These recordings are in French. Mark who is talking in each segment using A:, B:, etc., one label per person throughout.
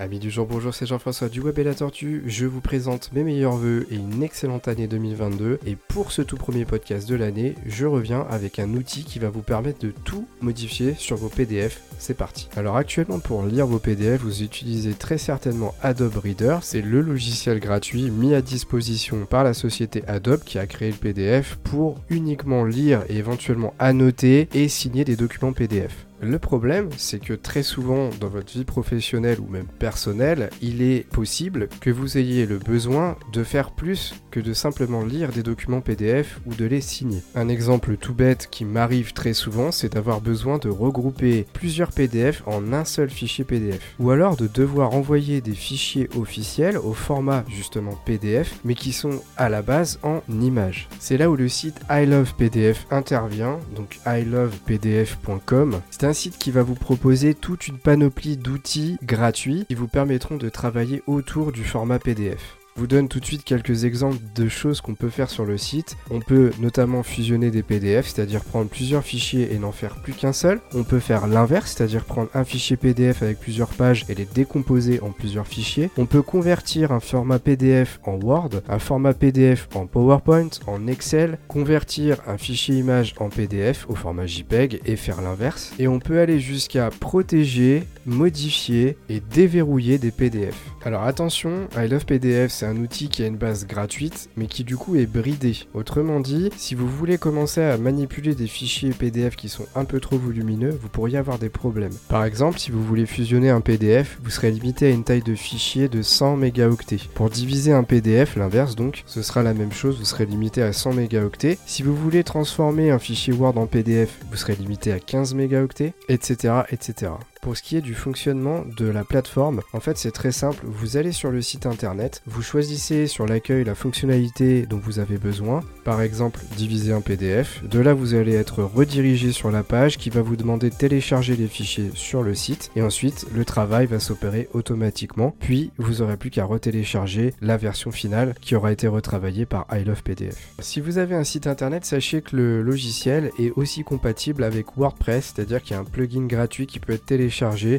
A: Amis du jour, bonjour, c'est Jean-François du Web et la Tortue. Je vous présente mes meilleurs voeux et une excellente année 2022. Et pour ce tout premier podcast de l'année, je reviens avec un outil qui va vous permettre de tout modifier sur vos PDF. C'est parti. Alors actuellement, pour lire vos PDF, vous utilisez très certainement Adobe Reader. C'est le logiciel gratuit mis à disposition par la société Adobe qui a créé le PDF pour uniquement lire et éventuellement annoter et signer des documents PDF. Le problème, c'est que très souvent dans votre vie professionnelle ou même personnelle, il est possible que vous ayez le besoin de faire plus que de simplement lire des documents PDF ou de les signer. Un exemple tout bête qui m'arrive très souvent, c'est d'avoir besoin de regrouper plusieurs PDF en un seul fichier PDF. Ou alors de devoir envoyer des fichiers officiels au format justement PDF, mais qui sont à la base en images. C'est là où le site I PDF intervient, donc ilovepdf.com. un site qui va vous proposer toute une panoplie d'outils gratuits qui vous permettront de travailler autour du format PDF vous donne tout de suite quelques exemples de choses qu'on peut faire sur le site. On peut notamment fusionner des PDF, c'est-à-dire prendre plusieurs fichiers et n'en faire plus qu'un seul. On peut faire l'inverse, c'est-à-dire prendre un fichier PDF avec plusieurs pages et les décomposer en plusieurs fichiers. On peut convertir un format PDF en Word, un format PDF en PowerPoint, en Excel, convertir un fichier image en PDF au format JPEG et faire l'inverse. Et on peut aller jusqu'à protéger, modifier et déverrouiller des PDF. Alors attention, I Love PDF c'est un outil qui a une base gratuite mais qui du coup est bridé. Autrement dit, si vous voulez commencer à manipuler des fichiers PDF qui sont un peu trop volumineux, vous pourriez avoir des problèmes. Par exemple, si vous voulez fusionner un PDF, vous serez limité à une taille de fichier de 100 mégaoctets. Pour diviser un PDF, l'inverse donc, ce sera la même chose, vous serez limité à 100 mégaoctets. Si vous voulez transformer un fichier Word en PDF, vous serez limité à 15 mégaoctets, etc. etc. Pour ce qui est du fonctionnement de la plateforme, en fait c'est très simple, vous allez sur le site internet, vous choisissez sur l'accueil la fonctionnalité dont vous avez besoin, par exemple diviser un PDF, de là vous allez être redirigé sur la page qui va vous demander de télécharger les fichiers sur le site. Et ensuite le travail va s'opérer automatiquement, puis vous aurez plus qu'à retélécharger la version finale qui aura été retravaillée par I Love PDF. Si vous avez un site internet, sachez que le logiciel est aussi compatible avec WordPress, c'est-à-dire qu'il y a un plugin gratuit qui peut être téléchargé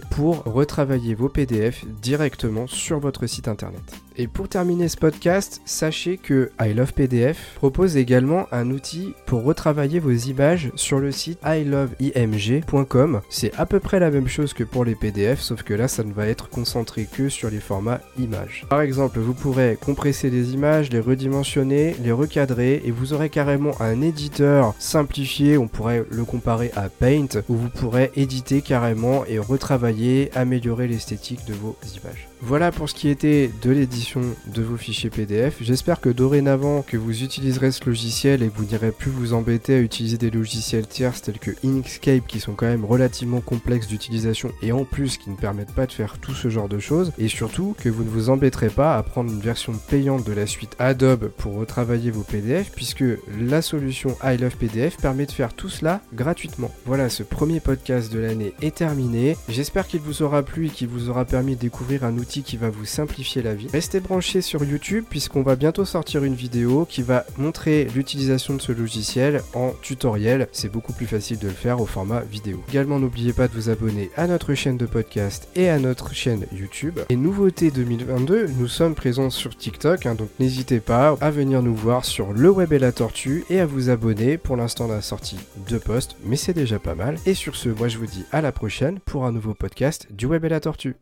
A: pour retravailler vos PDF directement sur votre site internet. Et pour terminer ce podcast, sachez que I Love PDF propose également un outil pour retravailler vos images sur le site iloveimg.com. C'est à peu près la même chose que pour les PDF, sauf que là, ça ne va être concentré que sur les formats images. Par exemple, vous pourrez compresser les images, les redimensionner, les recadrer, et vous aurez carrément un éditeur simplifié, on pourrait le comparer à Paint, où vous pourrez éditer carrément et retravailler, améliorer l'esthétique de vos images. Voilà pour ce qui était de l'édition de vos fichiers PDF. J'espère que dorénavant que vous utiliserez ce logiciel et que vous n'irez plus vous embêter à utiliser des logiciels tierces tels que Inkscape qui sont quand même relativement complexes d'utilisation et en plus qui ne permettent pas de faire tout ce genre de choses. Et surtout que vous ne vous embêterez pas à prendre une version payante de la suite Adobe pour retravailler vos PDF puisque la solution I Love PDF permet de faire tout cela gratuitement. Voilà, ce premier podcast de l'année est terminé. J'espère qu'il vous aura plu et qu'il vous aura permis de découvrir un outil qui va vous simplifier la vie. Restez branchés sur YouTube puisqu'on va bientôt sortir une vidéo qui va montrer l'utilisation de ce logiciel en tutoriel. C'est beaucoup plus facile de le faire au format vidéo. Également, n'oubliez pas de vous abonner à notre chaîne de podcast et à notre chaîne YouTube. Et nouveauté 2022, nous sommes présents sur TikTok, hein, donc n'hésitez pas à venir nous voir sur le web et la tortue et à vous abonner. Pour l'instant, on a sorti deux posts, mais c'est déjà pas mal. Et sur ce, moi je vous dis à la prochaine pour un nouveau podcast du web et la tortue.